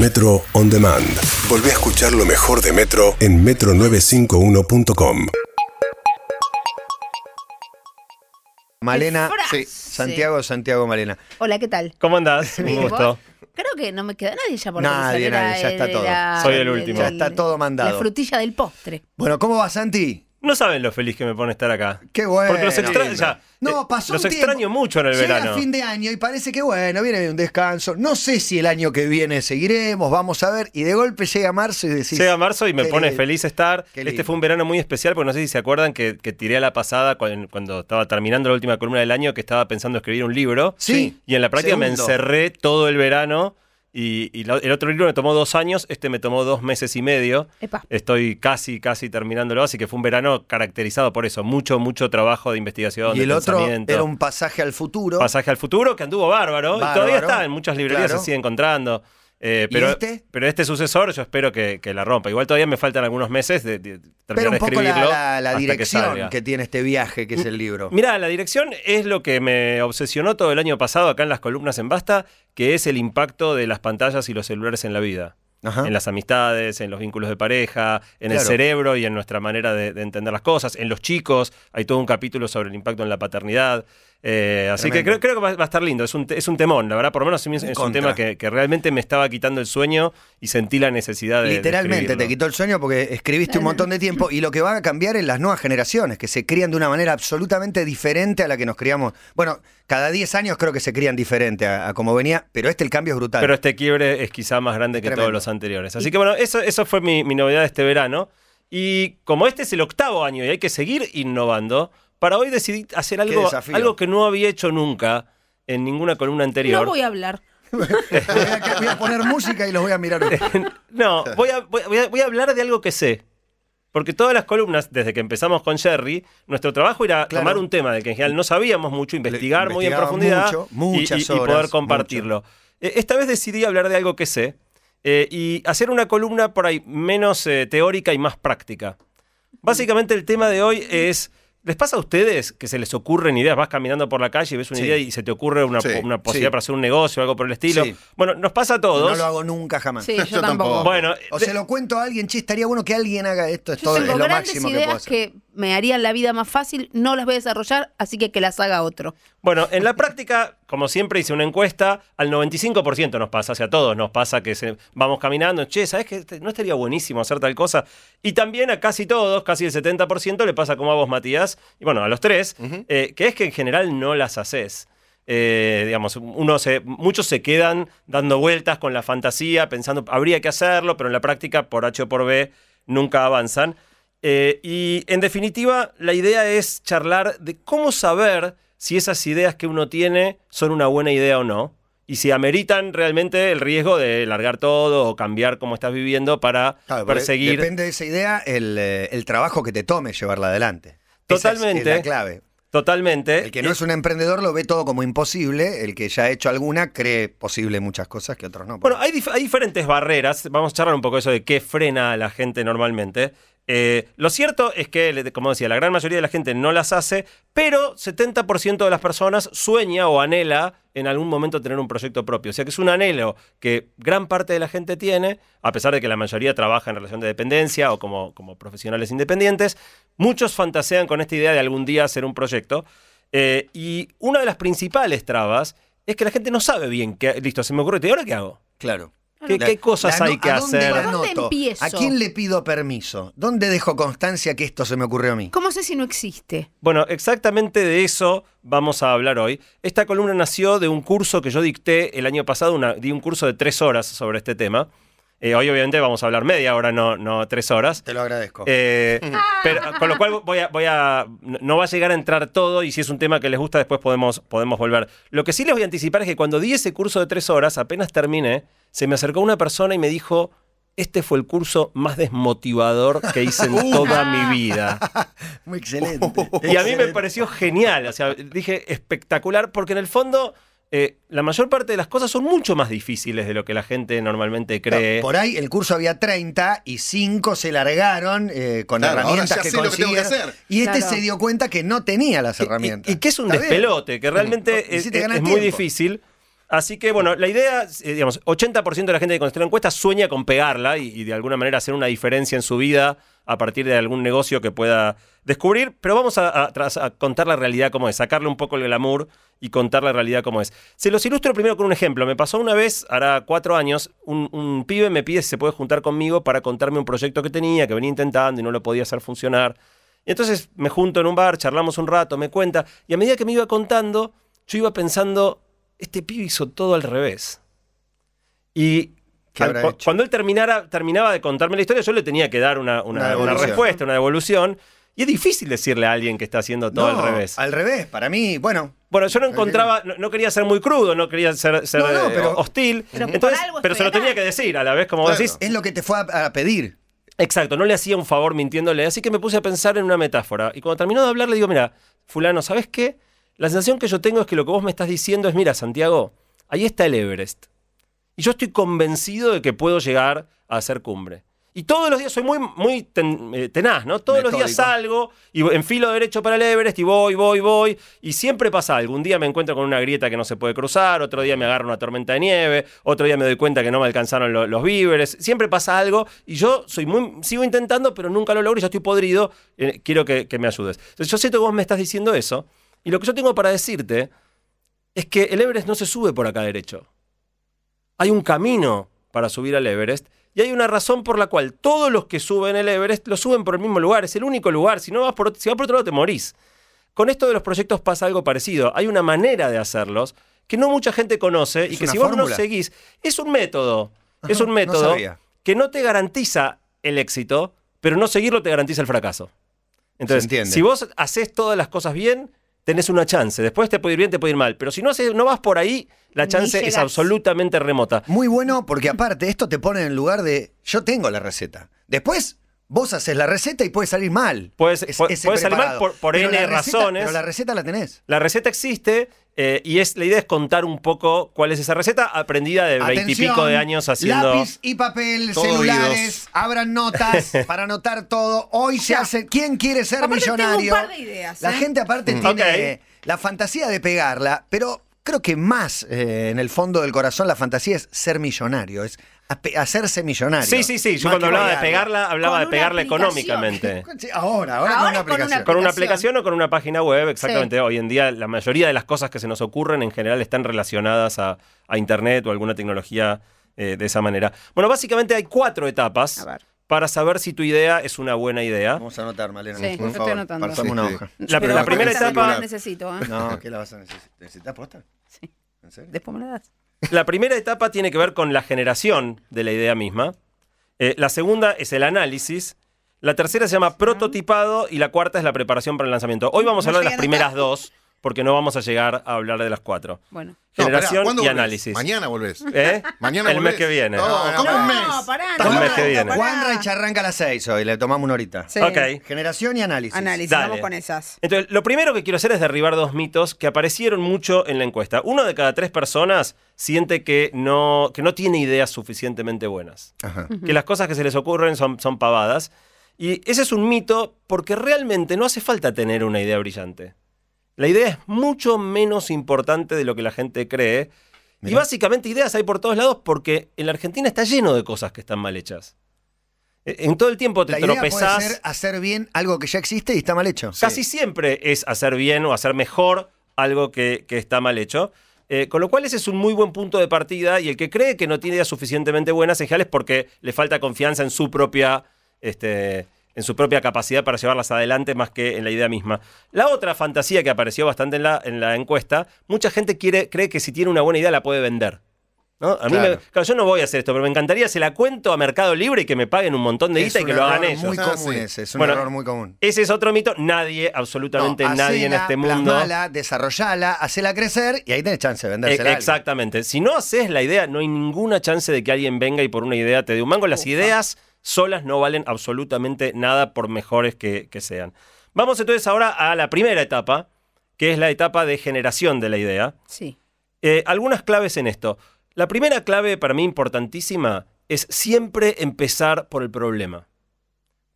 Metro On Demand. Volvé a escuchar lo mejor de Metro en metro951.com. Malena, frase! Santiago, Santiago, Malena. Hola, ¿qué tal? ¿Cómo andás? Un gusto. Creo que no me queda nadie ya por Nadie, nadie, ya está todo. Soy el último. Ya está todo mandado. La frutilla del postre. Bueno, ¿cómo va Santi? No saben lo feliz que me pone estar acá. Qué bueno. Porque los extraño, ya, No, eh, pasó los un tiempo. extraño mucho en el Llega verano. fin de año y parece que bueno, viene un descanso. No sé si el año que viene seguiremos, vamos a ver. Y de golpe llega marzo y decís. Llega marzo y me pone lindo. feliz estar. Este fue un verano muy especial porque no sé si se acuerdan que, que tiré a la pasada cuando, cuando estaba terminando la última columna del año que estaba pensando escribir un libro. Sí. Y en la práctica me encerré todo el verano y, y la- el otro libro me tomó dos años, este me tomó dos meses y medio. Epa. Estoy casi, casi terminándolo, así que fue un verano caracterizado por eso. Mucho, mucho trabajo de investigación. Y de el otro era un pasaje al futuro. Pasaje al futuro, que anduvo bárbaro, y todavía está en muchas librerías, claro. se sigue encontrando. Eh, ¿Y pero, este? pero este sucesor yo espero que, que la rompa. Igual todavía me faltan algunos meses de, de terminar Pero un de poco la, escribirlo. la- la que dirección que, tiene este viaje que es el libro. Mirá, la dirección es lo que me obsesionó todo el año pasado acá en las columnas en Basta, que es el impacto de las pantallas y los celulares en la vida. Ajá. En las amistades, en los vínculos de pareja, en el cerebro y en nuestra manera de, de entender las cosas. En los chicos, hay todo un capítulo sobre el impacto en la paternidad. Eh, así que creo, creo que va, va a estar lindo. Es un, es un temón, la verdad. Por lo menos es, un contra. tema que, que realmente me estaba quitando el sueño y sentí la necesidad de. de Literalmente te quitó el sueño porque escribiste un montón de tiempo y lo que va a cambiar es las nuevas generaciones, que se crían de una manera absolutamente diferente a la que nos criamos. Bueno, cada 10 años creo que se crían diferente a, a como venía, pero este el cambio es brutal. Pero este quiebre es quizá más grande que Tremendo. todos los anteriores. Así que bueno, eso, eso fue mi, mi novedad de este verano. Y como este es el octavo año y hay que seguir innovando, para hoy decidí hacer algo, algo que no había hecho nunca en ninguna columna anterior. No voy a hablar. voy, a, voy a poner música y los voy a mirar. No, voy a, voy, voy a- voy a hablar de algo que sé. Porque todas las columnas, desde que empezamos con Jerry, nuestro trabajo era Claro. tomar un tema del que en general no sabíamos mucho, investigar muy en profundidad mucho, y- muchas y, y horas, poder compartirlo. Eh, Esta vez decidí hablar de algo que sé eh, y hacer una columna por ahí menos eh, teórica y más práctica. Básicamente el tema de hoy es... ¿Les pasa a ustedes que se les ocurren ideas? Vas caminando por la calle y ves una Sí. idea y se te ocurre una, Sí, una posibilidad sí. para hacer un negocio o algo por el estilo. Sí. Bueno, nos pasa a todos. No lo hago nunca jamás. Sí, yo, Yo tampoco. tampoco. Bueno, O de- se lo cuento a alguien, che, estaría bueno que alguien haga esto, es, Yo todo, es tengo lo grandes máximo que puedo ideas hacer. que, me harían la vida más fácil, no las voy a desarrollar, así que que las haga otro. Bueno, en la práctica, como siempre hice una encuesta, al 95% nos pasa, o sea, a todos nos pasa que se- vamos caminando, che, ¿sabes que no estaría buenísimo hacer tal cosa? Y también a casi todos, casi el 70% le pasa como a vos, Matías, y bueno, a los tres, eh, que es que en general no las haces. Eh, digamos, uno se, muchos se quedan dando vueltas con la fantasía, pensando, habría que hacerlo, pero en la práctica, por H o por B, nunca avanzan. Eh, y en definitiva, la idea es charlar de cómo saber si esas ideas que uno tiene son una buena idea o no. Y si ameritan realmente el riesgo de largar todo o cambiar cómo estás viviendo para Claro, perseguir. Depende de esa idea el, eh, el trabajo que te tome llevarla adelante. Esa es- Totalmente. es la clave. Totalmente. El que no es un emprendedor lo ve todo como imposible, el que ya ha hecho alguna cree posible muchas cosas que otros no. Bueno, hay, dif- hay diferentes barreras. Vamos a charlar un poco de eso de qué frena a la gente normalmente. Eh, lo cierto es que, como decía, la gran mayoría de la gente no las hace, pero 70% de las personas sueña o anhela en algún momento tener un proyecto propio. O sea que es un anhelo que gran parte de la gente tiene, a pesar de que la mayoría trabaja en relación de dependencia o como, como profesionales independientes. Muchos fantasean con esta idea de algún día hacer un proyecto. Eh, y una de las principales trabas es que la gente no sabe bien qué. Listo, se me ocurre, ¿y ahora qué hago? Claro. ¿Qué, La- qué cosas la hay que ¿a dónde hacer? ¿A quién le pido permiso? ¿Dónde dejo constancia que esto se me ocurrió a mí? ¿Cómo sé si no existe? Bueno, exactamente de eso vamos a hablar hoy. Esta columna nació de un curso que yo dicté el año pasado, una- di un curso de tres horas sobre este tema. Eh, hoy obviamente vamos a hablar media hora, no, no tres horas. Te lo agradezco. Eh, pero, con lo cual voy a, voy a. No va a llegar a entrar todo y si es un tema que les gusta, después podemos, podemos volver. Lo que sí les voy a anticipar es que cuando di ese curso de tres horas, apenas terminé, se me acercó una persona y me dijo. Este fue el curso más desmotivador que hice en toda mi vida. Muy excelente. Y a mí me pareció genial. O sea, dije espectacular, porque en el fondo eh, la mayor parte de las cosas son mucho más difíciles de lo que la gente normalmente cree. Por ahí el curso había 30 y 5 se largaron eh, con Claro, herramientas que que que consiguieron. hacer. y este Claro. se dio cuenta que no tenía las herramientas. Y, y que es un Está bien. despelote, que realmente es, muy difícil. Así que, bueno, la idea, eh, digamos, 80% de la gente que contesta la encuesta sueña con pegarla y, de alguna manera hacer una diferencia en su vida a partir de algún negocio que pueda descubrir, pero vamos a, a contar la realidad como es, sacarle un poco el glamour y contar la realidad como es. Se los ilustro primero con un ejemplo. Me pasó una vez, hará cuatro años, un, un pibe me pide si se puede juntar conmigo para contarme un proyecto que tenía, que venía intentando y no lo podía hacer funcionar. Y entonces me junto en un bar, charlamos un rato, me cuenta, y a medida que me iba contando, yo iba pensando, este pibe hizo todo al revés. Y ¿Qué al- habrá cu- hecho? cuando él terminara, terminaba de contarme la historia, yo le tenía que dar una, una- Una una devolución. respuesta, una devolución. Y es difícil decirle a alguien que está haciendo todo No, al revés. Al revés, para mí, bueno. Bueno, yo no encontraba, no, no quería ser muy crudo, no quería ser, ser, No, no, eh, pero- hostil. Pero por Entonces, algo pero se lo tenía que decir a la vez, como Claro. decís. Es lo que te fue a, a pedir. Exacto, no le hacía un favor mintiéndole, así que me puse a pensar en una metáfora. Y cuando terminó de hablar, le digo, mira, fulano, ¿sabes qué? La sensación que yo tengo es que lo que vos me estás diciendo es, mira, Santiago, ahí está el Everest. Y yo estoy convencido de que puedo llegar a hacer cumbre. Y todos los días soy muy, muy ten- eh, tenaz, ¿no? Todos los días salgo y enfilo derecho para el Everest y voy, voy, voy. Y siempre pasa algo. Un día me encuentro con una grieta que no se puede cruzar, otro día me agarra una tormenta de nieve, otro día me doy cuenta que no me alcanzaron lo- los víveres. Siempre pasa algo y yo soy muy, sigo intentando, pero nunca lo logro y ya estoy podrido. Eh, quiero que, que me ayudes. Entonces yo siento que vos me estás diciendo eso. Y lo que yo tengo para decirte es que el Everest no se sube por acá derecho. Hay un camino para subir al Everest y hay una razón por la cual todos los que suben el Everest lo suben por el mismo lugar. Es el único lugar. Si no vas por, si vas por otro lado te morís. Con esto de los proyectos pasa algo parecido. Hay una manera de hacerlos que no mucha gente conoce y ¿Es que si vos no fórmula? seguís, es un método. es un método que no te garantiza el éxito, pero no seguirlo te garantiza el fracaso. Entonces, si vos haces todas las cosas bien, tenés una chance. Después te puede ir bien, te puede ir mal. Pero si no, haces- no vas por ahí, la chance es absolutamente remota. Muy bueno porque aparte esto te pone en el lugar de yo tengo la receta. Después vos haces la receta y puede salir mal. Puede salir mal por- N receta- razones. Pero la receta la tenés. La receta existe eh, y es, la idea es contar un poco cuál es esa receta aprendida de veintipico de años haciendo... Lápiz y papel, celulares, oídos. abran notas para anotar todo. Hoy se hace. ¿Quién quiere ser Aparte tengo un millonario? par de ideas, La ¿eh? gente aparte tiene la fantasía de pegarla, pero creo que más eh, en el fondo del corazón la fantasía es ser millonario, es hacerse millonario. Sí, sí, sí. Yo cuando hablaba de pegarla. hablaba de pegarla aplicación. económicamente. Ahora, ahora, con Ahora una con una aplicación. Con una aplicación. o con una página web, exactamente. Hoy en día la mayoría de las cosas que se nos ocurren en general están relacionadas a, a Internet o alguna tecnología eh, de esa manera. Bueno, básicamente hay cuatro etapas A ver. para saber si tu idea es una buena idea. Vamos a anotar, Malena. Sí, por yo favor. estoy anotando. Pasame Sí, una hoja. La- primera etapa- la necesito, ¿eh? No, ¿qué la vas a necesitar? ¿Necesitas posta? Sí. ¿En serio? Después me la das. La primera etapa tiene que ver con la generación de la idea misma. Eh, la segunda es el análisis. La tercera se llama prototipado y la cuarta es la preparación para el lanzamiento. Hoy vamos a hablar de las primeras dos porque no vamos a llegar a hablar de las cuatro. Bueno. No, Generación pará, ¿cuándo y volvés? análisis. Mañana volvés. ¿Eh? Mañana el mes que viene. No, ¿cómo un mes? No, pará, ¿Estás El mes que viene. Juan Reich arranca a las 6 hoy, le tomamos una horita. Sí. Ok. Generación y análisis. Análisis, Dale. vamos con esas. Entonces, lo primero que quiero hacer es derribar dos mitos que aparecieron mucho en la encuesta. Uno de cada tres personas siente que no, que no tiene ideas suficientemente buenas. Ajá. que las cosas que se les ocurren son, son pavadas. Y ese es un mito porque realmente no hace falta tener una idea brillante. La idea es mucho menos importante de lo que la gente cree. Y básicamente ideas hay por todos lados porque en la Argentina está lleno de cosas que están mal hechas. Eh, En todo el tiempo te La idea puede tropezás. ser hacer bien algo que ya existe y está mal hecho. Casi siempre es hacer bien o hacer mejor algo que, que está mal hecho. Eh, con lo cual ese es un muy buen punto de partida y el que cree que no tiene ideas suficientemente buenas en general es porque le falta confianza en su propia, este, en su propia capacidad para llevarlas adelante más que en la idea misma. La otra fantasía que apareció bastante en la, en la encuesta, mucha gente quiere, cree que si tiene una buena idea la puede vender. ¿no? A mí Claro. me- claro, yo no voy a hacer esto, pero me encantaría se la cuento a Mercado Libre y que me paguen un montón de Es guita y que lo hagan ellos. muy Ah, común sí. ese, es un Bueno, error muy común. Ese es otro mito. Nadie, absolutamente No, nadie en este mundo. plasmala, desarrollala, hacela crecer y ahí tenés chance de vendérsela. alguien. exactamente. Si no haces la idea, no hay ninguna chance de que alguien venga y por una idea te dé un mango. Las ideas solas no valen absolutamente nada por mejores que, que sean. Vamos entonces ahora a la primera etapa, que es la etapa de generación de la idea. Sí. Eh, algunas claves en esto. La primera clave para mí importantísima es siempre empezar por el problema.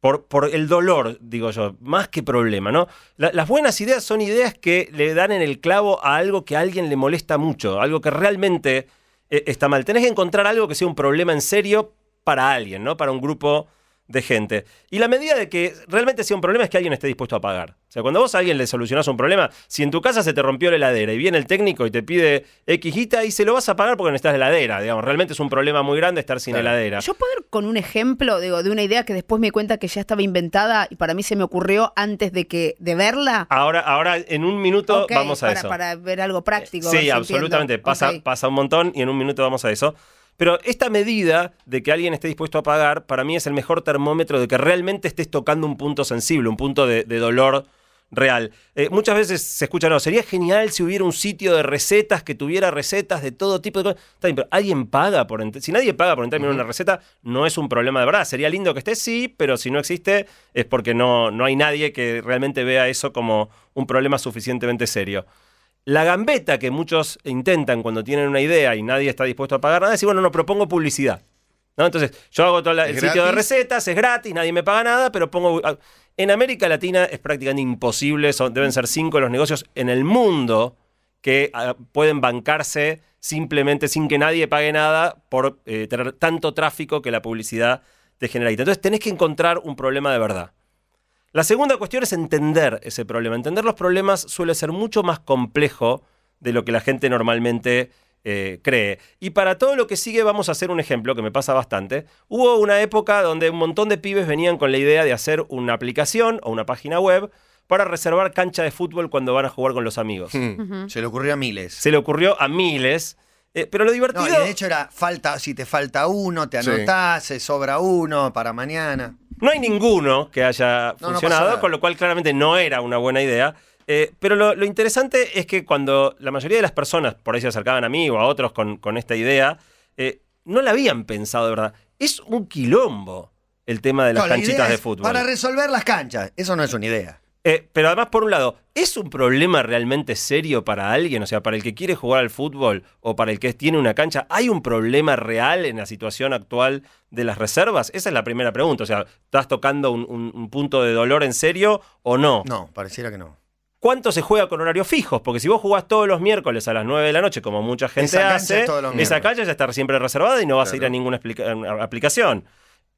Por, por el dolor, digo yo, más que problema, ¿no? La- las buenas ideas son ideas que le dan en el clavo a algo que a alguien le molesta mucho, algo que realmente eh, está mal. Tenés que encontrar algo que sea un problema en serio para alguien, ¿no? Para un grupo de gente. Y la medida de que realmente sea un problema es que alguien esté dispuesto a pagar. O sea, cuando vos a alguien le solucionás un problema, si en tu casa se te rompió la heladera y viene el técnico y te pide X y se lo vas a pagar porque necesitas heladera, digamos, realmente es un problema muy grande estar sin Claro. heladera. Yo puedo ir con un ejemplo digo, de una idea que después me di cuenta que ya estaba inventada y para mí se me ocurrió antes de que de verla. Ahora, ahora en un minuto vamos a para, eso. para ver algo práctico. Sí, absolutamente. entiendo. Pasa, pasa un montón y en un minuto vamos a eso. Pero esta medida de que alguien esté dispuesto a pagar, para mí es el mejor termómetro de que realmente estés tocando un punto sensible, un punto de, de dolor real. Eh, muchas veces se escucha, no, sería genial si hubiera un sitio de recetas que tuviera recetas de todo tipo de cosas. Está bien, pero alguien paga por entrar. Si nadie paga por entrar en una receta, no es un problema de verdad. Sería lindo que esté, sí, pero si no existe, es porque no, no hay nadie que realmente vea eso como un problema suficientemente serio. La gambeta que muchos intentan cuando tienen una idea y nadie está dispuesto a pagar nada es decir, bueno, no propongo publicidad. ¿No? Entonces, yo hago todo el ¿Es sitio de recetas, es gratis, nadie me paga nada, pero pongo. En América Latina es prácticamente imposible, son- deben ser cinco los negocios en el mundo que ah, pueden bancarse simplemente sin que nadie pague nada por eh, tener tanto tráfico que la publicidad te genera. Entonces, tenés que encontrar un problema de verdad. La segunda cuestión es entender ese problema. Entender los problemas suele ser mucho más complejo de lo que la gente normalmente eh, cree. Y para todo lo que sigue vamos a hacer un ejemplo que me pasa bastante. Hubo una época donde un montón de pibes venían con la idea de hacer una aplicación o una página web para reservar cancha de fútbol cuando van a jugar con los amigos. Hmm. Se le ocurrió a miles. Se le ocurrió a miles. Eh, pero lo divertido... No, y de hecho era falta, si te falta uno, te Sí. anotás, se sobra uno para mañana. No hay ninguno que haya No, no funcionado, con lo cual claramente no era una buena idea. Eh, pero lo, lo interesante es que cuando la mayoría de las personas por ahí se acercaban a mí o a otros con, con esta idea, eh, no la habían pensado de verdad. Es un quilombo el tema de las No, la canchitas de fútbol. Para resolver las canchas. Eso no es una idea. Eh, pero además, por un lado, ¿es un problema realmente serio para alguien? O sea, para el que quiere jugar al fútbol o para el que tiene una cancha, ¿hay un problema real en la situación actual de las reservas? Esa es la primera pregunta. O sea, ¿estás tocando un, un- un punto de dolor en serio o no? No, pareciera que no. ¿Cuánto se juega con horarios fijos? Porque si vos jugás todos los miércoles a las 9 de la noche, como mucha gente Esa hace, esa cancha ya está siempre reservada y no vas a ir a ninguna aplicación.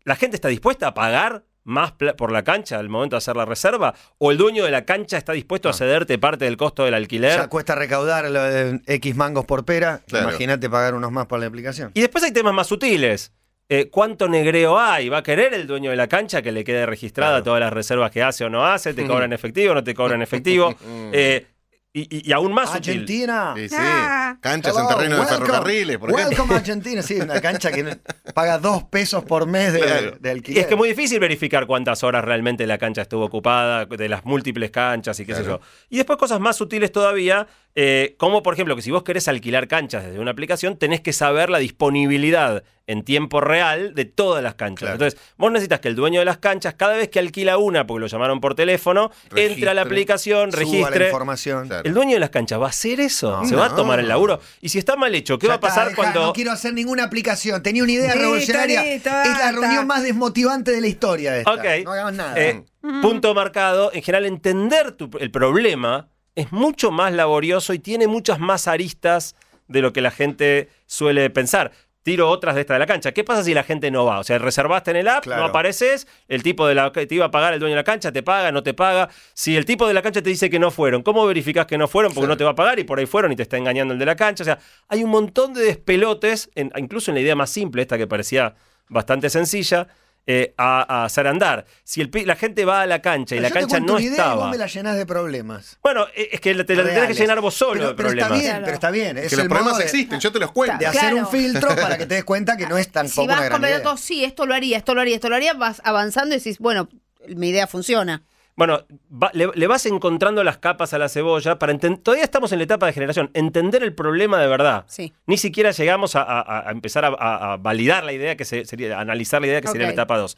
¿La gente está dispuesta a pagar más por la cancha al momento de hacer la reserva? ¿O el dueño de la cancha está dispuesto a cederte parte del costo del alquiler? Ya cuesta recaudar lo de X mangos por pera. Claro. Imagínate pagar unos más por la aplicación. Y después hay temas más sutiles. Eh, ¿Cuánto negreo hay? ¿Va a querer el dueño de la cancha que le quede registrada Claro. todas las reservas que hace o no hace? ¿Te cobran efectivo o no te cobran efectivo? Eh, y, y- y aún más sutil. Argentina. Sí, sí. Ah. Canchas Hello, en terreno de welcome. ferrocarriles, por ejemplo. Welcome Argentina, sí, una cancha que paga dos pesos por mes de, Claro. de Y alquiler. es que es muy difícil verificar cuántas horas realmente la cancha estuvo ocupada, de las múltiples canchas y qué sé yo. Y después cosas más sutiles todavía, eh, como por ejemplo que si vos querés alquilar canchas desde una aplicación, tenés que saber la disponibilidad en tiempo real de todas las canchas. Claro. Entonces, vos necesitas que el dueño de las canchas, cada vez que alquila una, porque lo llamaron por teléfono, entre a la Registre. aplicación, Suba la registre. información. Claro. ¿El dueño de las canchas va a hacer eso? No. ¿Se va a tomar el laburo? Y si está mal hecho, ¿qué Ya va a está, pasar deja, cuando... No quiero hacer ninguna aplicación. Tenía una idea revolucionaria. es la reunión más desmotivante de la historia esta. No hagamos nada. Eh, Punto marcado. En general, entender tu- el problema es mucho más laborioso y tiene muchas más aristas de lo que la gente suele pensar. Tiro otras de esta de la cancha. ¿Qué pasa si la gente no va? O sea, reservaste en el app, Claro. no apareces, el tipo de la que te iba a pagar el dueño de la cancha te paga, no te paga. Si el tipo de la cancha te dice que no fueron, ¿cómo verificás que no fueron? Porque no te va a pagar y por ahí fueron y te está engañando el de la cancha. O sea, hay un montón de despelotes, en- incluso en la idea más simple, esta que parecía bastante sencilla, eh, a, a hacer andar. Si el, pi- la gente va a la cancha y Pero la cancha no idea y estaba. vos me la llenás de problemas. Bueno, eh, es que te la tenés que llenar vos solo pero, de pero problemas. está bien, Claro. pero está bien. Es Que los el problemas de, existen, yo te los cuento. de hacer un filtro para que te des cuenta que no es tampoco Si vas sí, esto lo haría, esto lo haría, esto lo haría, vas avanzando y decís, bueno, mi idea funciona. Bueno, va- le, le vas encontrando las capas a la cebolla para enten- Todavía estamos en la etapa de generación. Entender el problema de verdad. Sí. Ni siquiera llegamos a, a- a empezar a, a- validar la idea que se- sería, a analizar la idea que sería la etapa 2.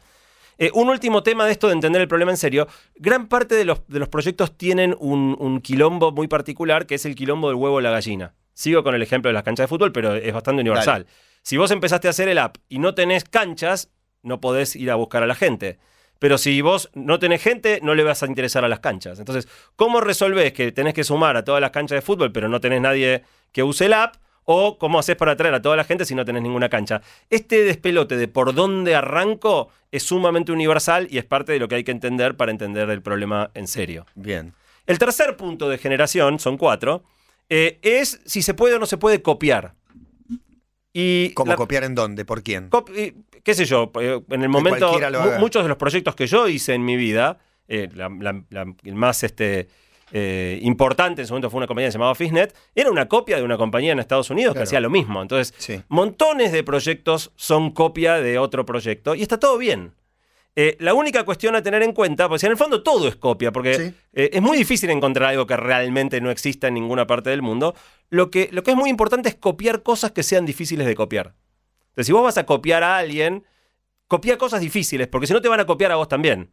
un último tema de esto de entender el problema en serio. Gran parte de los, de los proyectos tienen un, un quilombo muy particular, que es el quilombo del huevo o la gallina. Sigo con el ejemplo de las canchas de fútbol, pero es bastante universal. Si vos empezaste a hacer el app y no tenés canchas, no podés ir a buscar a la gente. Pero si vos no tenés gente, no le vas a interesar a las canchas. Entonces, ¿cómo resolvés que tenés que sumar a todas las canchas de fútbol, pero no tenés nadie que use el app? ¿O cómo haces para atraer a toda la gente si no tenés ninguna cancha? Este despelote de por dónde arranco es sumamente universal y es parte de lo que hay que entender para entender el problema en serio. Bien. El tercer punto de generación, son cuatro, eh, es si se puede o no se puede copiar. Y ¿Cómo la- copiar en dónde? ¿Por quién? Qué sé yo, eh, en el momento, muchos de los proyectos que yo hice en mi vida, eh, la- el más este, eh, importante en su momento fue una compañía llamada Fishnet, era una copia de una compañía en Estados Unidos que hacía lo mismo. Entonces, Sí. montones de proyectos son copia de otro proyecto y está todo bien. Eh, la única cuestión a tener en cuenta, pues en el fondo todo es copia, porque Sí. eh, es muy difícil encontrar algo que realmente no exista en ninguna parte del mundo. Lo que, lo que es muy importante es copiar cosas que sean difíciles de copiar. Entonces, si vos vas a copiar a alguien, copia cosas difíciles, porque si no te van a copiar a vos también.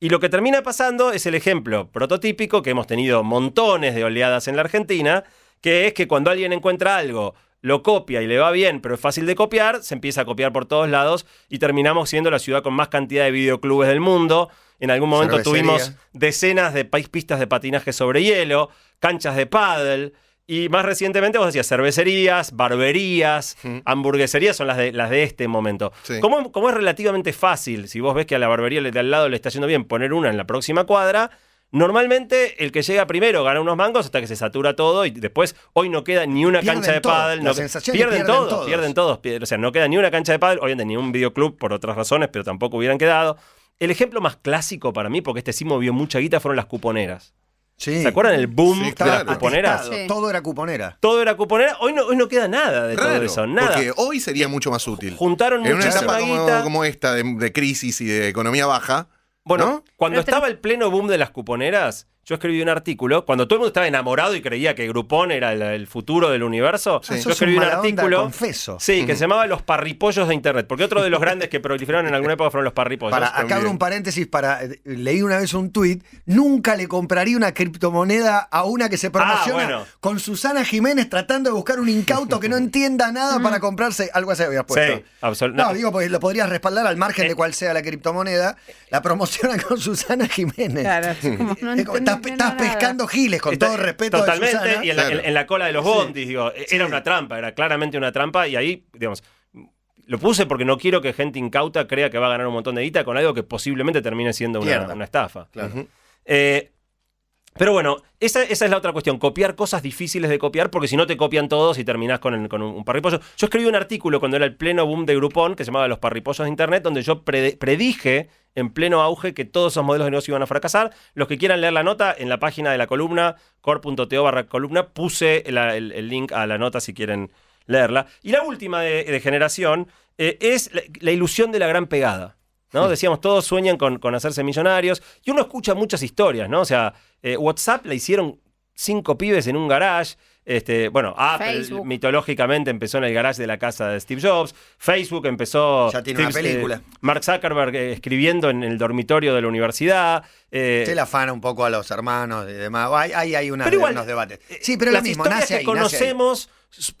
Y lo que termina pasando es el ejemplo prototípico que hemos tenido montones de oleadas en la Argentina, que es que cuando alguien encuentra algo, lo copia y le va bien, pero es fácil de copiar, se empieza a copiar por todos lados y terminamos siendo la ciudad con más cantidad de videoclubes del mundo. En algún momento Cervecería. tuvimos decenas de pistas de patinaje sobre hielo, canchas de pádel. Y más recientemente vos decías cervecerías, barberías, hamburgueserías son las de, las de este momento. Sí. Como, como es relativamente fácil, si vos ves que a la barbería de al lado le está yendo bien poner una en la próxima cuadra, normalmente el que llega primero gana unos mangos hasta que se satura todo y después hoy no queda ni una Pierden cancha de todo. pádel. No- pierden, pierden todo, todos. pierden todos. O sea, no queda ni una cancha de pádel, obviamente ni un videoclub por otras razones, pero tampoco hubieran quedado. El ejemplo más clásico para mí, porque este sí movió mucha guita, fueron las cuponeras. Sí. ¿Se acuerdan el boom Sí, de las cuponeras? Sí. Todo era cuponera. Todo era cuponera. Hoy no, hoy no queda nada de todo eso. Nada. Porque hoy sería mucho más útil. Juntaron En una etapa como, como esta de, de crisis y de economía baja. Bueno, ¿no? cuando Pero estaba el pleno boom de las cuponeras, yo escribí un artículo, cuando todo el mundo estaba enamorado y creía que Groupon era el, el futuro del universo, yo escribí un un artículo confeso. sí, que se llamaba Los parripollos de Internet, porque otro de los grandes que proliferaron en alguna época fueron los parripollos. Para, acá abro un paréntesis para. eh, Leí una vez un tuit. Nunca le compraría una criptomoneda a una que se promociona Ah, bueno. con Susana Jiménez tratando de buscar un incauto que no entienda nada para comprarse. Algo así habías puesto. Sí, absol- No, no. digo, porque lo podrías respaldar al margen Eh. de cuál sea la criptomoneda. La promociona con Susana Jiménez. Claro, no estás, pescando giles, con Está- todo respeto Totalmente, Susana. y en la, Claro. en- en la cola de los bondis, digo, era una trampa, era claramente una trampa, y ahí, digamos, lo puse porque no quiero que gente incauta crea que va a ganar un montón de guita con algo que posiblemente termine siendo una, estafa. Claro. Eh, pero bueno, esa, es la otra cuestión, copiar cosas difíciles de copiar, porque si no te copian todos y terminás con, un, un. Yo escribí un artículo cuando era el pleno boom de Groupon, que se llamaba Los parripollos de Internet, donde yo predije en pleno auge que todos esos modelos de negocio iban a fracasar. Los que quieran leer la nota, en la página de la columna, core.to barra columna, puse el, link a la nota si quieren leerla. Y la última de, generación eh, es la ilusión de la gran pegada. ¿No? Decíamos, todos sueñan con, con hacerse millonarios. Y uno escucha muchas historias, ¿no? O sea, eh, WhatsApp la hicieron cinco pibes en un garage. Este, bueno, Apple Facebook. mitológicamente empezó en el garage de la casa de Steve Jobs. Facebook empezó. Ya tiene una Steve- película. eh, Mark Zuckerberg eh, escribiendo en el dormitorio de la universidad. eh, Se le afana un poco a los hermanos y demás. Hay, hay, hay una- Pero igual, unos debates. eh, Sí, pero las lo mismo, historias nace que ahí, nace ahí. conocemos,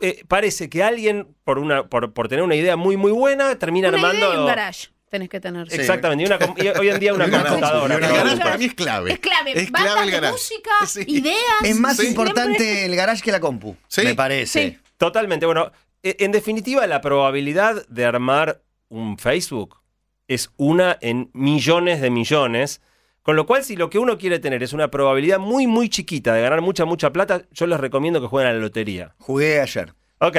eh, parece que alguien, por, una, por, por tener una idea muy, muy buena, termina Una idea armando. y un garage tenés que tener. Sí. Exactamente, y, una hoy en día una computadora. Y un ¿no? garage para mí es clave. Es clave. Es Bandas clave el de garage. música, Sí. ideas. Es más Sí. importante el garage que la compu, Sí. me parece. Sí. Totalmente. Bueno, e- en definitiva, la probabilidad de armar un Facebook es una en millones de millones. Con lo cual, si lo que uno quiere tener es una probabilidad muy, muy chiquita de ganar mucha, mucha plata, yo les recomiendo que jueguen a la lotería. Jugué ayer. Ok.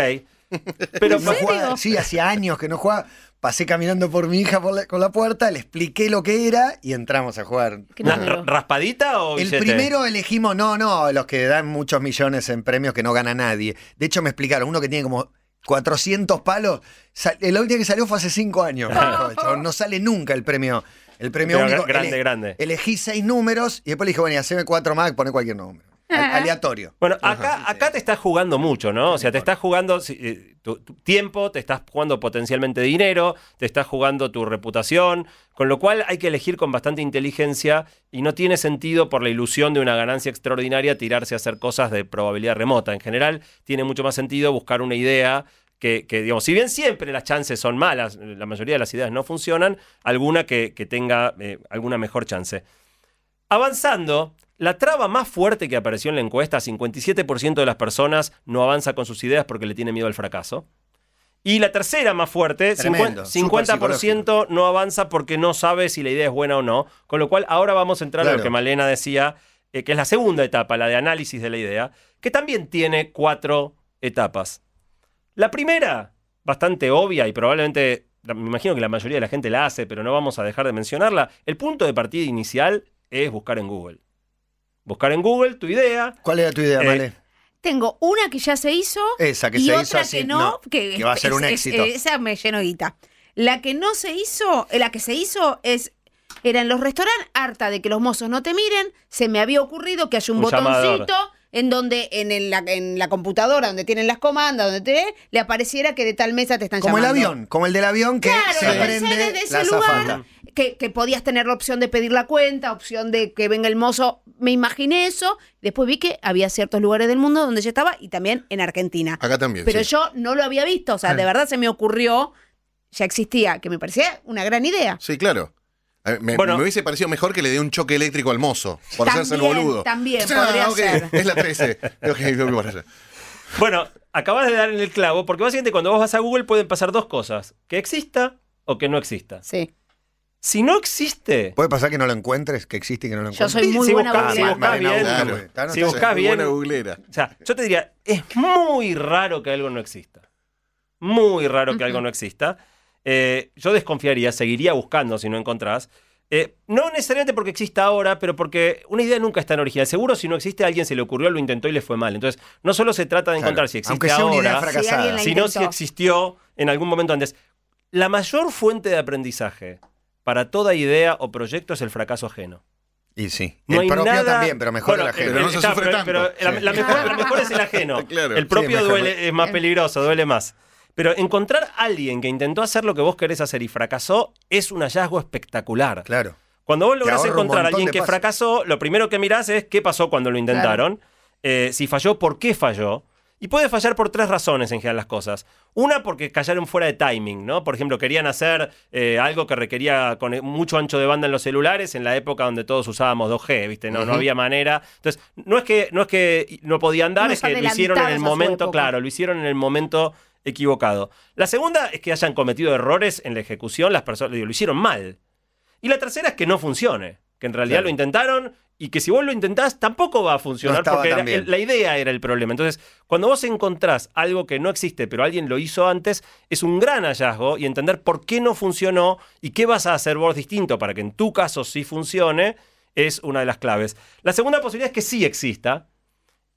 Pero No serio? jugaba- sí, hacía años que no jugaba. Pasé caminando por mi hija por la- con la puerta, le expliqué lo que era y entramos a jugar. ¿Qué ¿Una número? ra- ¿Raspadita o El billete? primero elegimos, no, no, los que dan muchos millones en premios que no gana nadie. De hecho, me explicaron, uno que tiene como 400 palos, sal- la última que salió fue hace 5 años. el no sale nunca el premio. El premio Pero único. gra- grande, Ele- grande. Elegí seis números y después le dije, bueno, y haceme cuatro más, poné cualquier número. Al- aleatorio. Bueno, acá, acá te estás jugando mucho, ¿no? O sea, te estás jugando si- eh, tu, tu tiempo, te estás jugando potencialmente dinero, te estás jugando tu reputación, con lo cual hay que elegir con bastante inteligencia y no tiene sentido por la ilusión de una ganancia extraordinaria tirarse a hacer cosas de probabilidad remota. En general, tiene mucho más sentido buscar una idea que, que, digamos, si bien siempre las chances son malas, la mayoría de las ideas no funcionan, alguna que, que tenga eh, alguna mejor chance. Avanzando, la traba más fuerte que apareció en la encuesta, 57% de las personas no avanza con sus ideas porque le tiene miedo al fracaso. Y la tercera más fuerte, Tremendo, 50%, súper 50% no avanza porque no sabe si la idea es buena o no. Con lo cual, ahora vamos a entrar a lo Claro. que Malena decía, eh, que es la segunda etapa, la de análisis de la idea, que también tiene cuatro etapas. La primera, bastante obvia y probablemente, me imagino que la mayoría de la gente la hace, pero no vamos a dejar de mencionarla. El punto de partida inicial es buscar en Google. Buscar en Google tu idea. ¿Cuál era tu idea, Eh, Male? Tengo una que ya se hizo Esa que y se otra hizo así, que no, no, que, que va a ser un es- éxito. esa me lleno guita. La que no se hizo, eh, la que se hizo es era en los restaurantes harta de que los mozos no te miren, se me había ocurrido que haya un, Un botoncito llamador. En donde en, el- la, en la computadora donde tienen las comandas, donde te le apareciera que de tal mesa te están Como el llamando. avión, como el del avión que Claro, se prende desde ese la lugar. Que, que podías tener la opción de pedir la cuenta, opción de que venga el mozo. Me imaginé eso. Después vi que había ciertos lugares del mundo donde ya estaba y también en Argentina. Acá también. Pero sí. yo no lo había visto. O sea, de verdad se me ocurrió, ya existía, que me parecía una gran idea. Sí, claro. Me, Bueno. me hubiese parecido mejor que le dé un choque eléctrico al mozo, por hacerse el También, boludo. también, Ah, podría ok, ser. Es la 13. Ok, voy para allá. Bueno, acabas de dar en el clavo, porque básicamente cuando vos vas a Google pueden pasar dos cosas: que exista o que no exista. Sí. Si no existe, ¿Puede pasar que no lo encuentres? Que existe y que no lo Yo encuentres. soy muy si buena buscás- si buscás bien, Claro. Si buscás bien, buena googlera. O sea, yo te diría, es muy raro que algo no exista. Muy raro que algo no exista. Eh, yo desconfiaría, seguiría buscando si no encontrás. Eh, no necesariamente porque exista ahora, pero porque una idea nunca es tan original. Seguro si no existe, a alguien se le ocurrió, lo intentó y le fue mal. Entonces, no solo se trata de Claro. encontrar si existe Aunque sea una idea ahora, fracasada. Si sino si existió en algún momento antes. La mayor fuente de aprendizaje para toda idea o proyecto es el fracaso ajeno. Y sí. No el hay propio nada- también, pero mejor Bueno, el ajeno. Pero no se está, sufre pero- tanto. pero la, Sí. la mejor, la mejor es el ajeno. Claro. El propio Sí, mejor. duele, es más peligroso, duele más. Pero encontrar a alguien que intentó hacer lo que vos querés hacer y fracasó es un hallazgo espectacular. Claro. Cuando vos lográs encontrar a alguien que pasos. fracasó, lo primero que mirás es qué pasó cuando lo intentaron. Eh, si falló, ¿por qué falló? Y puede fallar por tres razones en general las cosas. Una, porque cayeron fuera de timing, ¿no? Por ejemplo, querían hacer eh, algo que requería con mucho ancho de banda en los celulares en la época donde todos usábamos 2G, ¿viste? No, no había manera. Entonces, no es que no, es que no podían dar, Unos es que lo hicieron en el momento, claro, lo hicieron en el momento equivocado. La segunda es que hayan cometido errores en la ejecución, las personas digo, lo hicieron mal. Y la tercera es que no funcione, que en realidad Claro. lo intentaron y que si vos lo intentás tampoco va a funcionar No porque era- la idea era el problema. Entonces, cuando vos encontrás algo que no existe pero alguien lo hizo antes, es un gran hallazgo y entender por qué no funcionó y qué vas a hacer vos distinto para que en tu caso sí funcione es una de las claves. La segunda posibilidad es que sí exista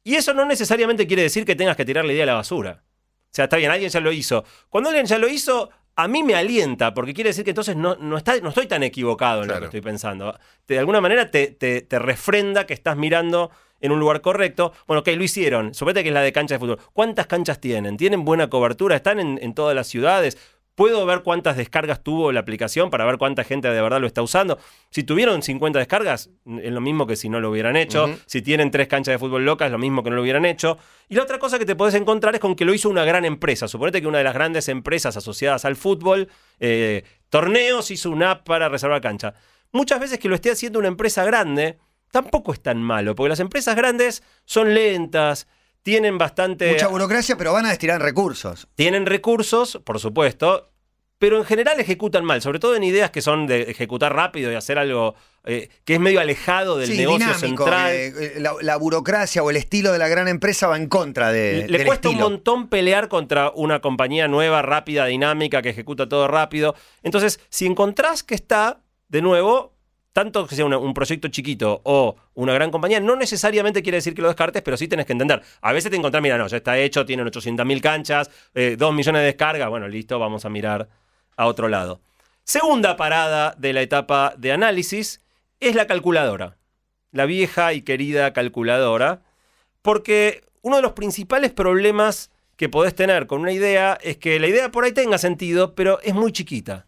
y eso no necesariamente quiere decir que tengas que tirar la idea a la basura. O sea, está bien, alguien ya lo hizo. Cuando alguien ya lo hizo, a mí me alienta, porque quiere decir que entonces no, no, está, no estoy tan equivocado en lo que estoy pensando. De alguna manera te, te- te refrenda que estás mirando en un lugar correcto. Bueno, ok, lo hicieron. Suponete que es la de cancha de fútbol. ¿Cuántas canchas tienen? ¿Tienen buena cobertura? ¿Están en, en todas las ciudades? ¿Puedo ver cuántas descargas tuvo la aplicación para ver cuánta gente de verdad lo está usando? Si tuvieron 50 descargas, es lo mismo que si no lo hubieran hecho. Si tienen tres canchas de fútbol locas, es lo mismo que no lo hubieran hecho. Y la otra cosa que te podés encontrar es con que lo hizo una gran empresa. Suponete que una de las grandes empresas asociadas al fútbol, eh, torneos, hizo una app para reservar cancha. Muchas veces que lo esté haciendo una empresa grande, tampoco es tan malo, porque las empresas grandes son lentas, tienen bastante... Mucha burocracia, pero van a destinar recursos. Tienen recursos, por supuesto, pero en general ejecutan mal, sobre todo en ideas que son de ejecutar rápido y hacer algo eh, que es medio alejado del Sí, negocio dinámico. central. eh, eh, la, la burocracia o el estilo de la gran empresa va en contra de, Le del cuesta estilo. un montón pelear contra una compañía nueva, rápida, dinámica, que ejecuta todo rápido. Entonces, si encontrás que está, de nuevo, tanto que sea una- un proyecto chiquito o una gran compañía, no necesariamente quiere decir que lo descartes, pero sí tenés que entender. A veces te encontrás, mira, no, ya está hecho, tienen 800.000 canchas, eh, 2 millones de descargas, bueno, listo, vamos a mirar a otro lado. Segunda parada de la etapa de análisis es la calculadora. La vieja y querida calculadora. Porque uno de los principales problemas que podés tener con una idea es que la idea por ahí tenga sentido, pero es muy chiquita.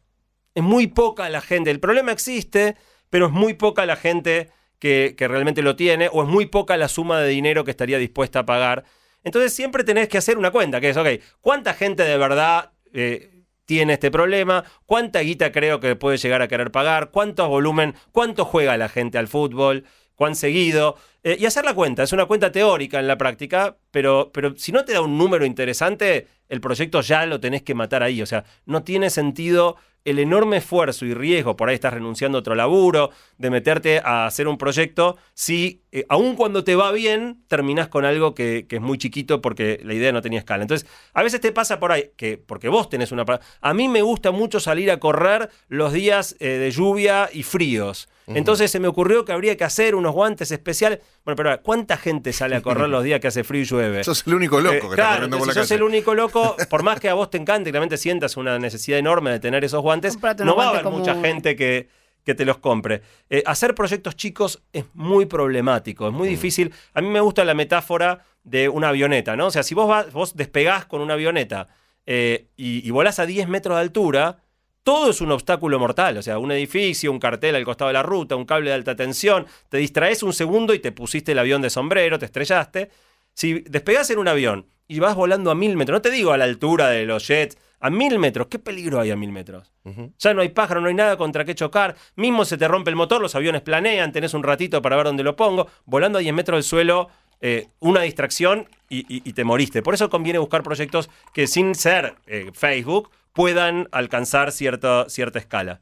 Es muy poca la gente. El problema existe, pero es muy poca la gente que, realmente lo tiene, o es muy poca la suma de dinero que estaría dispuesta a pagar. Entonces siempre tenés que hacer una cuenta, que es, ok, ¿cuánta gente de verdad eh, tiene este problema? ¿Cuánta guita creo que puede llegar a querer pagar? ¿Cuánto volumen? ¿Cuánto juega la gente al fútbol? ¿Cuán seguido? Eh, y hacer la cuenta, es una cuenta teórica en la práctica, pero, pero si no te da un número interesante, el proyecto ya lo tenés que matar ahí. O sea, no tiene sentido el enorme esfuerzo y riesgo, por ahí estás renunciando a otro laburo, de meterte a hacer un proyecto, si eh, aun cuando te va bien, terminás con algo que, que es muy chiquito porque la idea no tenía escala. Entonces, a veces te pasa por ahí, que porque vos tenés una... A mí me gusta mucho salir a correr los días eh, de lluvia y fríos. Entonces se me ocurrió que habría que hacer unos guantes especiales. Bueno, pero ¿cuánta gente sale a correr los días que hace frío y llueve? Sos el único loco Eh, que está corriendo por la sos el único loco, por más que a vos te encante y realmente sientas una necesidad enorme de tener esos guantes, Comprate no va a haber mucha gente que, que te los compre. Eh, hacer proyectos chicos es muy problemático, es muy difícil. A mí me gusta la metáfora de una avioneta, ¿no? O sea, si vos, vas, vos despegás con una avioneta eh, y, y volás a 10 metros de altura, todo es un obstáculo mortal. O sea, un edificio, un cartel al costado de la ruta, un cable de alta tensión, te distraes un segundo y te pusiste el avión de sombrero, te estrellaste. Si despegás en un avión y vas volando a mil metros, no te digo a la altura de los jets, a mil metros, ¿qué peligro hay a mil metros? Ya no hay pájaro, no hay nada contra qué chocar, mismo se te rompe el motor, los aviones planean, tenés un ratito para ver dónde lo pongo, volando a 10 metros del suelo, eh, una distracción y, y- y te moriste. Por eso conviene buscar proyectos que sin ser eh, Facebook puedan alcanzar cierta, cierta escala.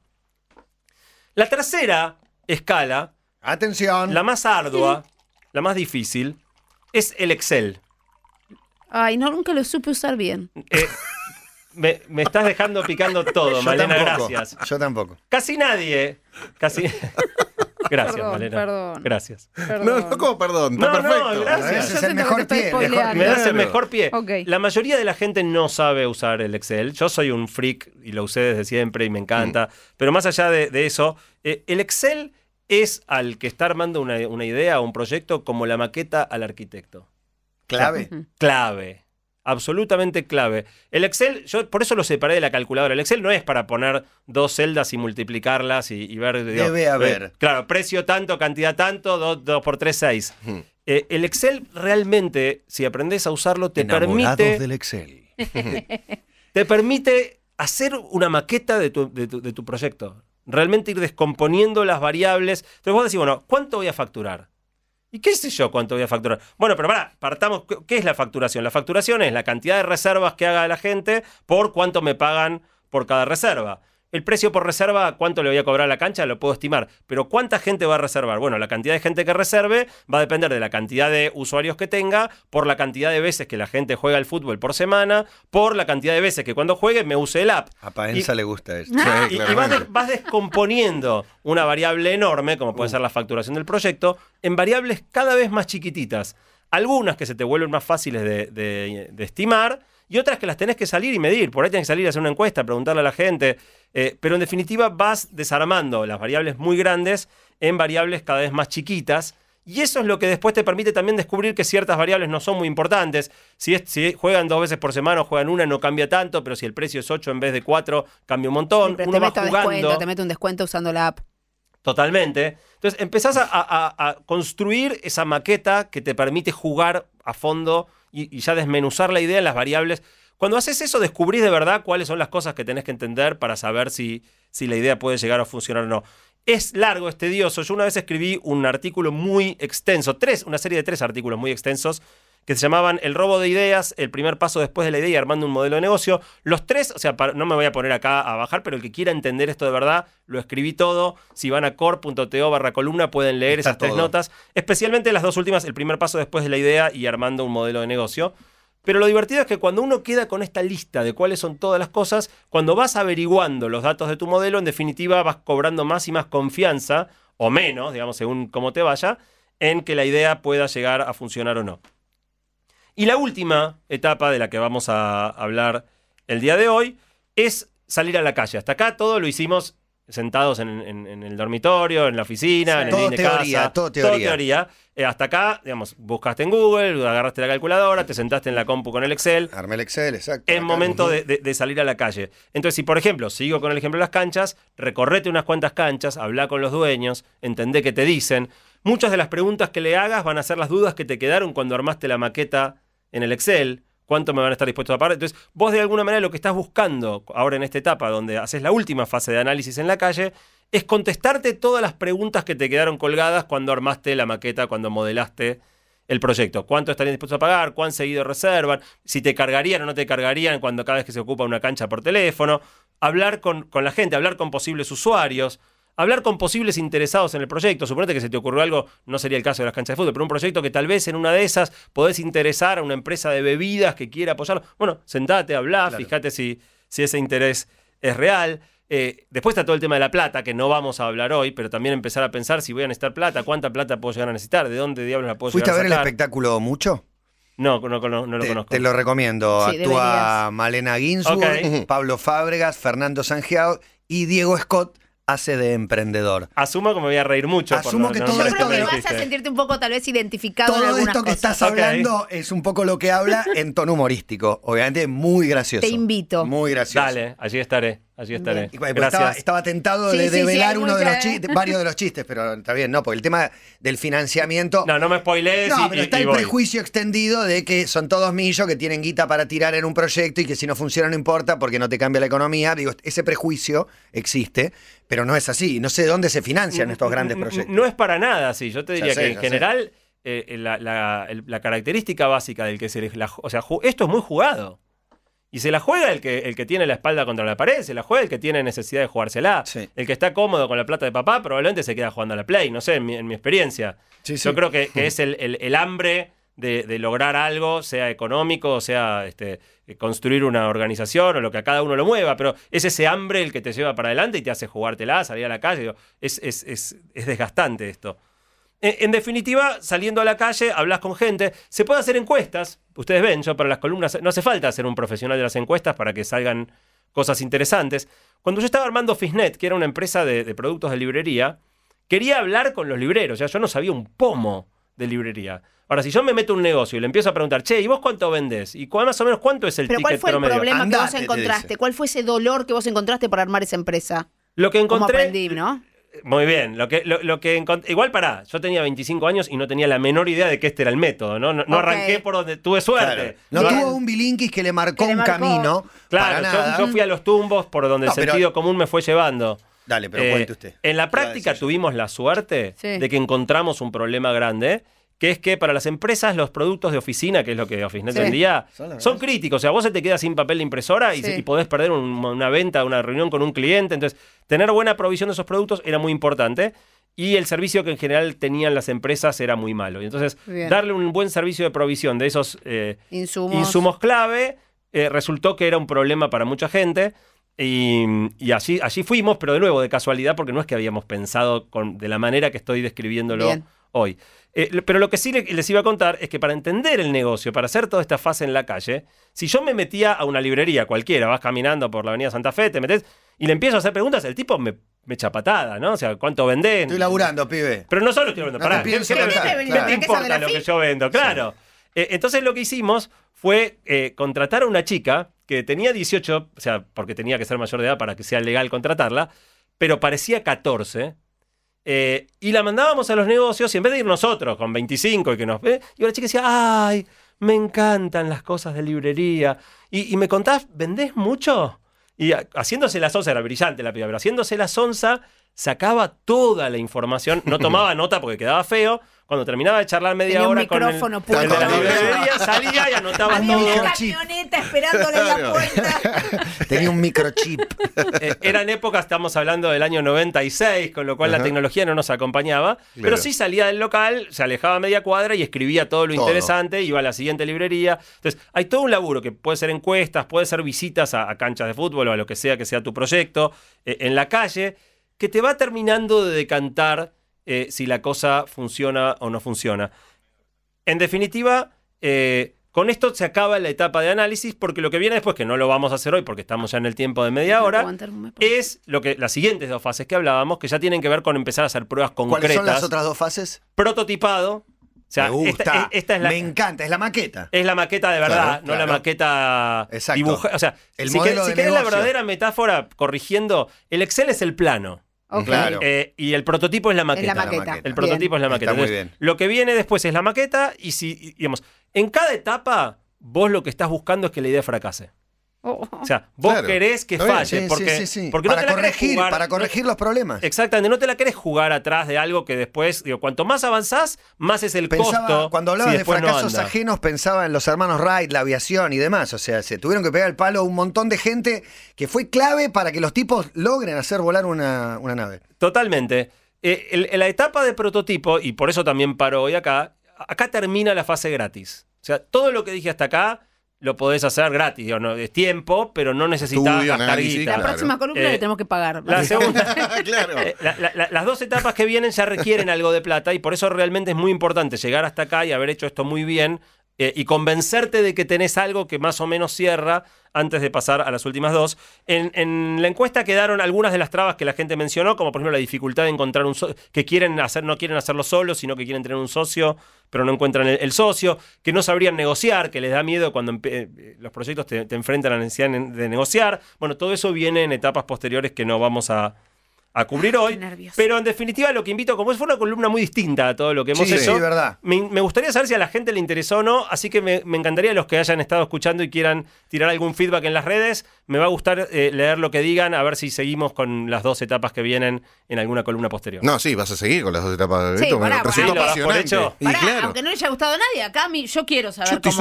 La tercera escala, Atención. la más ardua, la más difícil, es el Excel. Ay, no, nunca lo supe usar bien. Eh, me, me estás dejando picando todo, Yo Malena, tampoco. gracias. Yo tampoco. Casi nadie, casi... Gracias, Perdón, Malena. perdón. Gracias. Perdón. No, no, ¿cómo? Perdón, está No, no, perfecto. gracias. Ese es el mejor pie. mejor. Me das el mejor pie. La mayoría de la gente no sabe usar el Excel. Yo soy un freak y lo usé desde siempre y me encanta. Mm. Pero más allá de, de eso, eh, el Excel es al que está armando una, una idea o un proyecto como la maqueta al arquitecto. Clave. Clave. Absolutamente clave. El Excel, yo por eso lo separé de la calculadora. El Excel no es para poner dos celdas y multiplicarlas y, y ver. digo, Debe haber. eh, claro, precio tanto, cantidad tanto, 2 por 3, 6. Ujú. el Excel realmente, si aprendes a usarlo, te Enamorados permite, del Excel. te permite hacer una maqueta de tu, de tu- de tu proyecto. Realmente ir descomponiendo las variables. Entonces vos decís, bueno, ¿cuánto voy a facturar? ¿Y qué sé yo cuánto voy a facturar? Bueno, pero pará, partamos. ¿qué- ¿Qué es la facturación? La facturación es la cantidad de reservas que haga la gente por cuánto me pagan por cada reserva. El precio por reserva, cuánto le voy a cobrar a la cancha, lo puedo estimar. Pero ¿cuánta gente va a reservar? Bueno, la cantidad de gente que reserve va a depender de la cantidad de usuarios que tenga, por la cantidad de veces que la gente juega al fútbol por semana, por la cantidad de veces que cuando juegue me use el app. A Paenza le gusta esto. Sí, Y, y vas, claramente. de- vas descomponiendo una variable enorme, como puede ser la facturación del proyecto, en variables cada vez más chiquititas. Algunas que se te vuelven más fáciles de, de- de estimar y otras que las tenés que salir y medir. Por ahí tenés que salir a hacer una encuesta, preguntarle a la gente. Eh, pero en definitiva vas desarmando las variables muy grandes en variables cada vez más chiquitas. Y eso es lo que después te permite también descubrir que ciertas variables no son muy importantes. Si, es- si juegan dos veces por semana o juegan una, no cambia tanto, pero si el precio es 8 en vez de 4, cambia un montón. Uno te jugando. descuento, te meto un descuento usando la app. Totalmente. Entonces empezás a, a- a construir esa maqueta que te permite jugar a fondo y, ya desmenuzar la idea en las variables. Cuando haces eso, descubrís de verdad cuáles son las cosas que tenés que entender para saber si, si la idea puede llegar a funcionar o no. Es largo, es tedioso. Yo una vez escribí un artículo muy extenso, tres, una serie de tres artículos muy extensos que se llamaban El robo de ideas, el primer paso después de la idea y armando un modelo de negocio. Los tres, o sea, para- no me voy a poner acá a bajar, pero el que quiera entender esto de verdad, lo escribí todo. Si van a core.to barra columna pueden leer Está esas tres notas, especialmente las dos últimas, el primer paso después de la idea y armando un modelo de negocio. Pero lo divertido es que cuando uno queda con esta lista de cuáles son todas las cosas, cuando vas averiguando los datos de tu modelo, en definitiva vas cobrando más y más confianza, o menos, digamos, según cómo te vaya, en que la idea pueda llegar a funcionar o no. Y la última etapa de la que vamos a hablar el día de hoy es salir a la calle. Hasta acá todo lo hicimos sentados en, en- en el dormitorio, en la oficina, en el Todo de teoría, casa. todo teoría. Eh, hasta acá, digamos, buscaste en Google, agarraste la calculadora, te sentaste en la compu con el Excel, Armé el Excel, exacto. es momento de, de- de salir a la calle. Entonces, si por ejemplo, sigo con el ejemplo de las canchas, recorrete unas cuantas canchas, habla con los dueños, entendé qué te dicen. Muchas de las preguntas que le hagas van a ser las dudas que te quedaron cuando armaste la maqueta en el Excel, cuánto me van a estar dispuestos a pagar. Entonces, vos de alguna manera lo que estás buscando ahora en esta etapa, donde haces la última fase de análisis en la calle, es contestarte todas las preguntas que te quedaron colgadas cuando armaste la maqueta, cuando modelaste el proyecto. ¿Cuánto estarían dispuestos a pagar? ¿Cuán seguido reservan? Si te cargarían o no te cargarían cuando cada vez que se ocupa una cancha por teléfono. Hablar con, con la gente, hablar con posibles usuarios. Hablar con posibles interesados en el proyecto. Suponete que se te ocurrió algo, no sería el caso de las canchas de fútbol, pero un proyecto que tal vez en una de esas podés interesar a una empresa de bebidas que quiera apoyarlo. Bueno, sentate, hablá, Claro. fíjate si, si ese interés es real. Eh, después está todo el tema de la plata, que no vamos a hablar hoy, pero también empezar a pensar si voy a necesitar plata, cuánta plata puedo llegar a necesitar, de dónde diablos la puedo ¿Fuiste a ver a el espectáculo mucho? No, no, no, no lo te, conozco. te lo recomiendo. Sí, Actúa deberías. Malena Ginsburg. Pablo Fábregas, Fernando Sangiao y Diego Scott hace de emprendedor. Asumo que me voy a reír mucho. por Asumo los que todo esto creo que vas a sentirte un poco tal vez identificado en Todo esto que cosas. estás hablando es un poco lo que habla en tono humorístico. Obviamente muy gracioso. Te invito. Muy gracioso. Dale, allí estaré, allí estaré. Y, pues, Gracias. Estaba, estaba tentado Sí, de sí, uno de los chistes, varios de los chistes, pero está bien, no, porque el tema del financiamiento. No, no me spoilees No, y, pero y- está y el prejuicio extendido de que son todos millos que tienen guita para tirar en un proyecto y que si no funciona no importa porque no te cambia la economía. Digo, ese prejuicio existe, pero no es así. No sé de dónde se financian estos grandes proyectos. No es para nada así. Yo te diría sé, que en general eh, la, la- característica básica del que se la o sea, esto es muy jugado. Y se la juega el que, el que tiene la espalda contra la pared, se la juega el que tiene necesidad de jugársela. Sí. El que está cómodo con la plata de papá probablemente se queda jugando a la Play, no sé, en mi, en mi experiencia. Sí, sí. Yo creo que, que es el, el- el hambre de, de lograr algo, sea económico, sea este, eh, construir una organización o lo que a cada uno lo mueva, pero es ese hambre el que te lleva para adelante y te hace jugártela, salir a la calle. es, es- es- es desgastante esto. En, en definitiva, saliendo a la calle, hablas con gente, se puede hacer encuestas. Ustedes ven, yo para las columnas no hace falta ser un profesional de las encuestas para que salgan cosas interesantes. Cuando yo estaba armando Fisnet, que era una empresa de, de productos de librería, quería hablar con los libreros. O sea, yo no sabía un pomo de librería. Ahora, si yo me meto a un negocio y le empiezo a preguntar, che, ¿y vos cuánto vendés? ¿Y cuál- más o menos cuánto es el Pero ticket ¿cuál fue el promedio? problema Andate, que vos te encontraste? ¿Cuál fue ese dolor que vos encontraste para armar esa empresa? Lo que ¿Cómo encontré. aprendí, no? Muy bien, lo que, lo, lo que encont- Igual pará, yo tenía 25 años y no tenía la menor idea de que este era el método, ¿no? No, arranqué por donde tuve suerte. No tuvo un bilinkis que le marcó Que le un marcó. camino. Claro, para yo- nada. yo, fui a los tumbos por donde No, el pero- sentido común me fue llevando. Dale, pero Eh, cuente usted. En la ¿Qué iba a práctica tuvimos la suerte Sí. de que encontramos un problema grande, que es que para las empresas los productos de oficina, que es lo que OfficeNet Sí. vendía, Son críticos. O sea, vos se te queda sin papel de impresora y, Sí. y podés perder un- una venta, una reunión con un cliente. Entonces, tener buena provisión de esos productos era muy importante. Y el servicio que en general tenían las empresas era muy malo. Y entonces, Bien. darle un buen servicio de provisión de esos eh, Insumos. insumos clave, eh, resultó que era un problema para mucha gente. Y, y allí, allí fuimos, pero de nuevo, de casualidad, porque no es que habíamos pensado con, de la manera que estoy describiéndolo Bien. Hoy. Eh, pero lo que sí le- les iba a contar es que para entender el negocio, para hacer toda esta fase en la calle, si yo me metía a una librería cualquiera, vas caminando por la avenida Santa Fe, te metes y le empiezo a hacer preguntas, el tipo me, me echa patada, ¿no? O sea, ¿cuánto vendés? Estoy laburando, pibe. Pero no solo estoy hablando, No pará, te pienso ¿qué- qué- contar, qué- claro. ¿qué te ¿Qué sabe importa lo que yo vendo? Claro. Eh, entonces lo que hicimos fue eh, contratar a una chica que tenía 18, o sea, porque tenía que ser mayor de edad para que sea legal contratarla, pero parecía 14. Eh, y la mandábamos a los negocios y en vez de ir nosotros con 25 y que nos ve, y la chica decía, ay, me encantan las cosas de librería. Y, y me contás, ¿vendés mucho? Y a- haciéndose la sonza, era brillante la piba, pero haciéndose la sonza, sacaba toda la información, no tomaba nota porque quedaba feo. Cuando terminaba de charlar media Tenía un hora con el, micrófono con el de la librería, salía y anotaba Había todo. una camioneta esperándole en la puerta. Tenía un microchip. Eh, eran épocas, estamos hablando del año 96, con lo cual la tecnología no nos acompañaba, pero sí salía del local, se alejaba a media cuadra y escribía todo lo Todo. interesante, iba a la siguiente librería. Entonces, hay todo un laburo que puede ser encuestas, puede ser visitas a, a canchas de fútbol o a lo que sea que sea tu proyecto, eh, en la calle, que te va terminando de decantar eh, si la cosa funciona o no funciona. En definitiva, eh, con esto se acaba la etapa de análisis, porque lo que viene después, que no lo vamos a hacer hoy porque estamos ya en el tiempo de media hora, es lo que las siguientes dos fases que hablábamos, que ya tienen que ver con empezar a hacer pruebas concretas. ¿Cuáles son las otras dos fases? Prototipado. O sea, Me gusta. esta, esta es la. Me encanta, es la maqueta. Es la maqueta de verdad, Claro, no la maqueta Exacto. dibujada. O sea, El si, si querés la verdadera metáfora, corrigiendo, el Excel es el plano. Claro. Eh, y el prototipo es la Es maqueta. la maqueta. El prototipo es la Está maqueta. muy Entonces, bien. Lo que viene después es la maqueta y si, digamos, en cada etapa vos lo que estás buscando es que la idea fracase. Oh. O sea, vos Claro. querés que falle Sí, porque, sí, sí, sí. porque no para te la querés corregir, jugar- para corregir los problemas. Exactamente, no te la querés jugar atrás de algo que después, digo, cuanto más avanzás, más es el Pensaba, costo. cuando si hablabas de no fracasos ajenos, pensaba en los hermanos Wright, la aviación y demás. O sea, se tuvieron que pegar el palo a un montón de gente que fue clave para que los tipos logren hacer volar una, una nave. Totalmente. Eh, el- en la etapa de prototipo, y por eso también paro hoy acá, acá termina la fase gratis. O sea, todo lo que dije hasta acá lo podés hacer gratis. digo, no, es tiempo, pero no necesitas Estudio, gastar análisis, guita. La Claro. próxima columna Eh, le tenemos que pagar. La segunda, claro. Eh, la- la- la- las dos etapas que vienen ya requieren algo de plata y por eso realmente es muy importante llegar hasta acá y haber hecho esto muy bien eh, y convencerte de que tenés algo que más o menos cierra antes de pasar a las últimas dos. En, la encuesta quedaron algunas de las trabas que la gente mencionó, como por ejemplo la dificultad de encontrar un socio, que quieren hacer, no quieren hacerlo solos, sino que quieren tener un socio, pero no encuentran el, socio, que no sabrían negociar, que les da miedo cuando eh, los proyectos te, te enfrentan a la necesidad de negociar. Bueno, todo eso viene en etapas posteriores que no vamos a, a cubrir hoy. Pero en definitiva lo que invito, como fue una columna muy distinta a todo lo que hemos Sí, hecho, sí, verdad. Me, me gustaría saber si a la gente le interesó o no, así que me, me encantaría los que hayan estado escuchando y quieran tirar algún feedback en las redes. Me va a gustar eh, leer lo que digan, a ver si seguimos con las dos etapas que vienen en alguna columna posterior. No, sí, vas a seguir con las dos etapas de Sí, me pará, resultó pará. Apasionante. hecho. Y Pará, claro. aunque no le haya gustado a nadie, acá yo quiero saber Yo estoy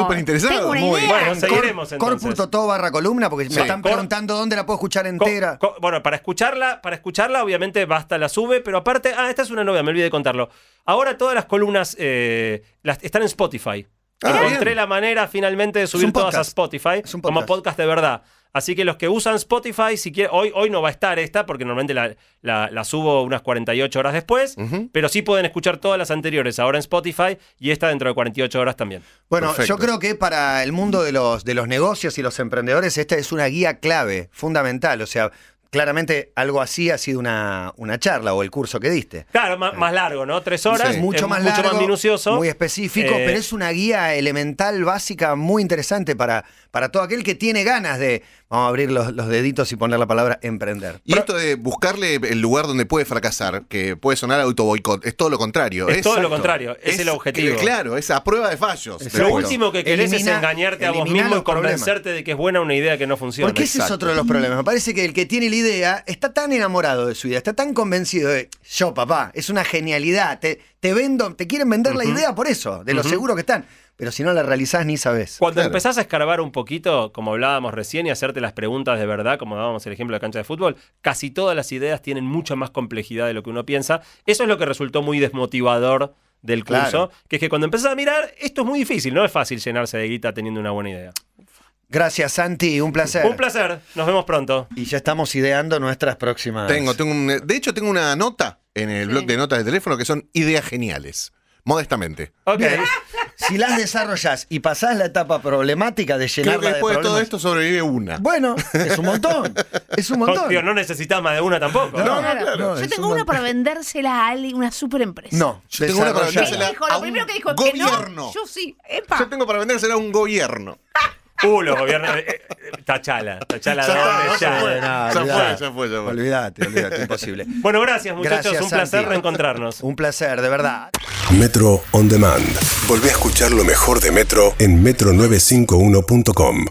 Tengo una muy idea. Bueno, seguiremos entonces. Corpus.to barra columna, porque Sí. me están Cor- preguntando dónde la puedo escuchar entera. bueno, para escucharla, para escucharla, obviamente basta la sube, pero aparte, ah, esta es una novia, me olvidé de contarlo. Ahora todas las columnas eh, las, están en Spotify. Ah, Encontré bien. la manera finalmente de subir todas a. Spotify Es un como podcast. de verdad. Así que los que usan Spotify, si quieren, hoy, hoy no va a estar esta, porque normalmente la, la- la subo unas 48 horas después, pero sí pueden escuchar todas las anteriores ahora en Spotify y esta dentro de 48 horas también. Bueno, Perfecto. yo creo que para el mundo de los, de los negocios y los emprendedores esta es una guía clave, fundamental. O sea, claramente algo así ha sido una, una charla o el curso que diste. Claro, más, más largo, ¿no? Tres horas, Sí. es Mucho más mucho largo, más minucioso. muy específico, Eh, pero es una guía elemental, básica, muy interesante para, para todo aquel que tiene ganas de, vamos a abrir los, los deditos y poner la palabra emprender. Y esto de buscarle el lugar donde puede fracasar, que puede sonar autoboicot, es todo lo contrario. Es todo lo contrario, es el objetivo. que- Claro, es a prueba de fallos. Exacto. Lo último que querés Elimina- es engañarte a vos mismo y problemas. convencerte de que es buena una idea que no funciona. Porque ese es otro de los problemas. Me parece que el que tiene la idea está tan enamorado de su idea, está tan convencido de, yo papá, es una genialidad, te, te vendo, te quieren vender la idea por eso, de lo seguro que están. Pero si no la realizás ni sabes. Cuando Claro. empezás a escarbar un poquito, como hablábamos recién, y hacerte las preguntas de verdad, como dábamos el ejemplo de cancha de fútbol, casi todas las ideas tienen mucha más complejidad de lo que uno piensa. Eso es lo que resultó muy desmotivador del curso, Claro. que es que cuando empezás a mirar, esto es muy difícil, no es fácil llenarse de guita teniendo una buena idea. Gracias, Santi, un placer. Un placer, nos vemos pronto. Y ya estamos ideando nuestras próximas. Tengo, tengo un- de hecho, tengo una nota en el blog de notas de teléfono que son ideas geniales. Modestamente. Ok. Bien. Si las desarrollás y pasás la etapa problemática de Creo llenarla que de después de todo esto sobrevive una. Bueno, es un montón. Es un montón. Digo, no necesitas más de una tampoco. No, ¿no? Claro. no, Yo tengo un una para vendérsela a alguien, una super empresa. No, Yo tengo una para vendérsela dijo, a lo un primero que dijo que gobierno. no. Yo sí. Epa. Yo tengo para vendérsela a un gobierno. Uh, los gobiernos. eh, eh, tachala, tachala Ya está, ¿dónde? ya Ya. fue. No, Ya fue, olvidate. ya fue, ya fue. Olvídate, olvídate, imposible. Bueno, gracias muchachos, Gracias, un placer Santi. reencontrarnos. Un placer, de verdad. Metro On Demand. Volvé a escuchar lo mejor de Metro en metro951.com.